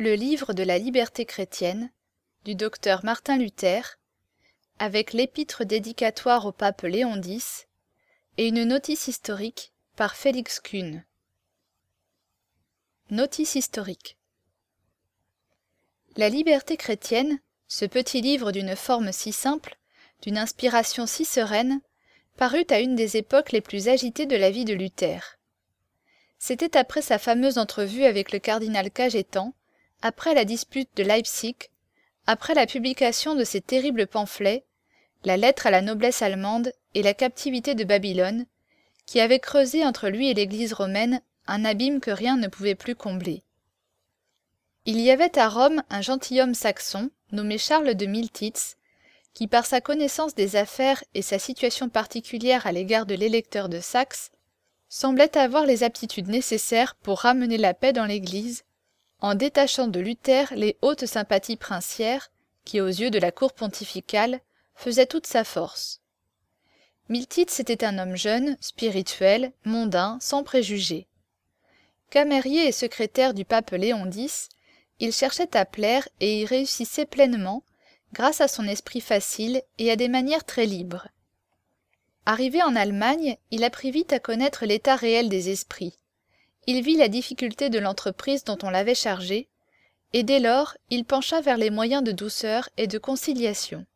Le livre de la liberté chrétienne du docteur Martin Luther, avec l'épître dédicatoire au pape Léon X et une notice historique par Félix Kuhn. Notice historique La liberté chrétienne, ce petit livre d'une forme si simple, d'une inspiration si sereine, parut à une des époques les plus agitées de la vie de Luther. C'était après sa fameuse entrevue avec le cardinal Cajetan, après la dispute de Leipzig, après la publication de ces terribles pamphlets, la lettre à la noblesse allemande et la captivité de Babylone, qui avaient creusé entre lui et l'Église romaine un abîme que rien ne pouvait plus combler. Il y avait à Rome un gentilhomme saxon, nommé Charles de Miltitz, qui par sa connaissance des affaires et sa situation particulière à l'égard de l'électeur de Saxe, semblait avoir les aptitudes nécessaires pour ramener la paix dans l'Église en détachant de Luther les hautes sympathies princières qui, aux yeux de la cour pontificale, faisaient toute sa force. Miltitz était un homme jeune, spirituel, mondain, sans préjugés. Camérier et secrétaire du pape Léon X, il cherchait à plaire et y réussissait pleinement grâce à son esprit facile et à des manières très libres. Arrivé en Allemagne, il apprit vite à connaître l'état réel des esprits il vit la difficulté de l'entreprise dont on l'avait chargé, et dès lors il pencha vers les moyens de douceur et de conciliation.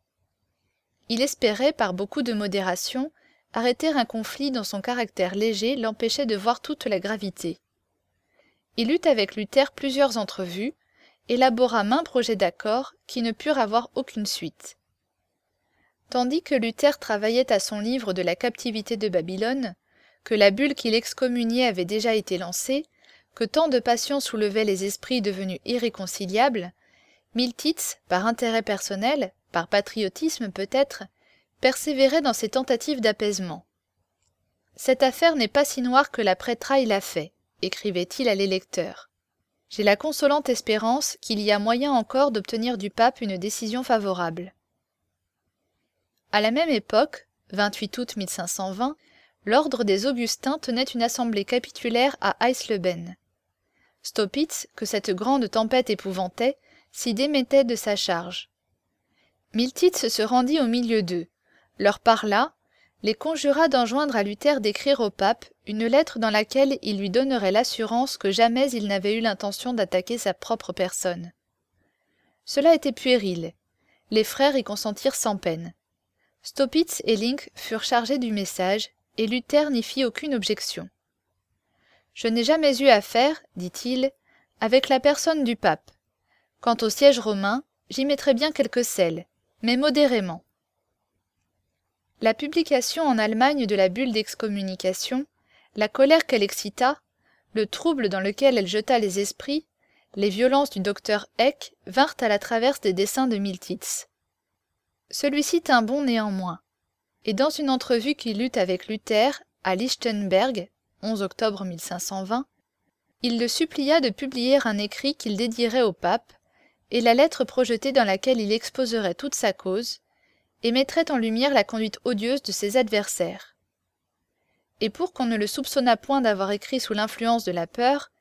Il espérait, par beaucoup de modération, arrêter un conflit dont son caractère léger l'empêchait de voir toute la gravité. Il eut avec Luther plusieurs entrevues, élabora maints projets d'accord qui ne purent avoir aucune suite. Tandis que Luther travaillait à son livre de la captivité de Babylone, que la bulle qui l'excommuniait avait déjà été lancée, que tant de passions soulevaient les esprits devenus irréconciliables, Miltitz, par intérêt personnel, par patriotisme peut-être, persévérait dans ses tentatives d'apaisement. Cette affaire n'est pas si noire que la prêtraille l'a fait, écrivait-il à l'électeur. J'ai la consolante espérance qu'il y a moyen encore d'obtenir du pape une décision favorable. À la même époque, 28 août 1520, l'ordre des Augustins tenait une assemblée capitulaire à Eisleben. Stopitz, que cette grande tempête épouvantait, s'y démettait de sa charge. Miltitz se rendit au milieu d'eux, leur parla, les conjura d'enjoindre à Luther d'écrire au pape une lettre dans laquelle il lui donnerait l'assurance que jamais il n'avait eu l'intention d'attaquer sa propre personne. Cela était puéril. Les frères y consentirent sans peine. Stopitz et Link furent chargés du message et Luther n'y fit aucune objection. Je n'ai jamais eu affaire, dit-il, avec la personne du pape. Quant au siège romain, j'y mettrai bien quelques sels, mais modérément. La publication en Allemagne de la bulle d'excommunication, la colère qu'elle excita, le trouble dans lequel elle jeta les esprits, les violences du docteur Eck vinrent à la traverse des dessins de Miltitz. Celui-ci tint bon néanmoins et dans une entrevue qu'il eut avec Luther à Lichtenberg, 11 octobre 1520, il le supplia de publier un écrit qu'il dédierait au pape, et la lettre projetée dans laquelle il exposerait toute sa cause, et mettrait en lumière la conduite odieuse de ses adversaires. Et pour qu'on ne le soupçonnât point d'avoir écrit sous l'influence de la peur,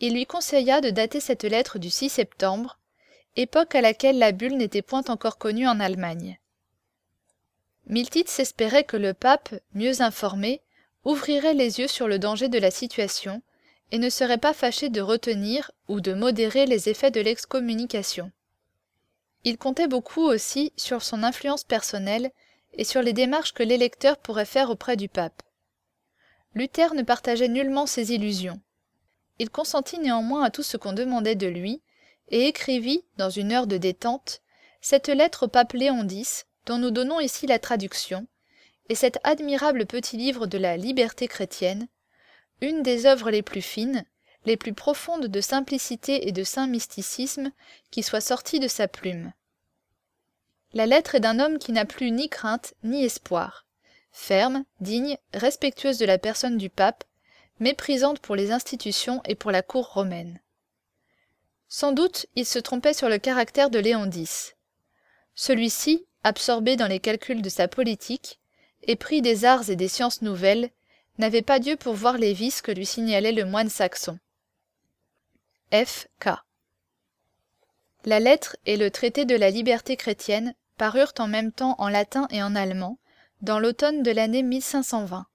il lui conseilla de dater cette lettre du 6 septembre, époque à laquelle la bulle n'était point encore connue en Allemagne. Miltitz espérait que le pape, mieux informé, ouvrirait les yeux sur le danger de la situation et ne serait pas fâché de retenir ou de modérer les effets de l'excommunication. Il comptait beaucoup aussi sur son influence personnelle et sur les démarches que l'électeur pourrait faire auprès du pape. Luther ne partageait nullement ses illusions. Il consentit néanmoins à tout ce qu'on demandait de lui et écrivit, dans une heure de détente, cette lettre au pape Léon X, dont nous donnons ici la traduction, et cet admirable petit livre de la liberté chrétienne, une des œuvres les plus fines, les plus profondes de simplicité et de saint mysticisme qui soit sortie de sa plume. La lettre est d'un homme qui n'a plus ni crainte ni espoir, ferme, digne, respectueuse de la personne du pape, méprisante pour les institutions et pour la cour romaine. Sans doute il se trompait sur le caractère de Léon X. Celui-ci, absorbé dans les calculs de sa politique, et pris des arts et des sciences nouvelles, n'avait pas Dieu pour voir les vices que lui signalait le moine saxon. F. K. La lettre et le traité de la liberté chrétienne parurent en même temps en latin et en allemand, dans l'automne de l'année 1520.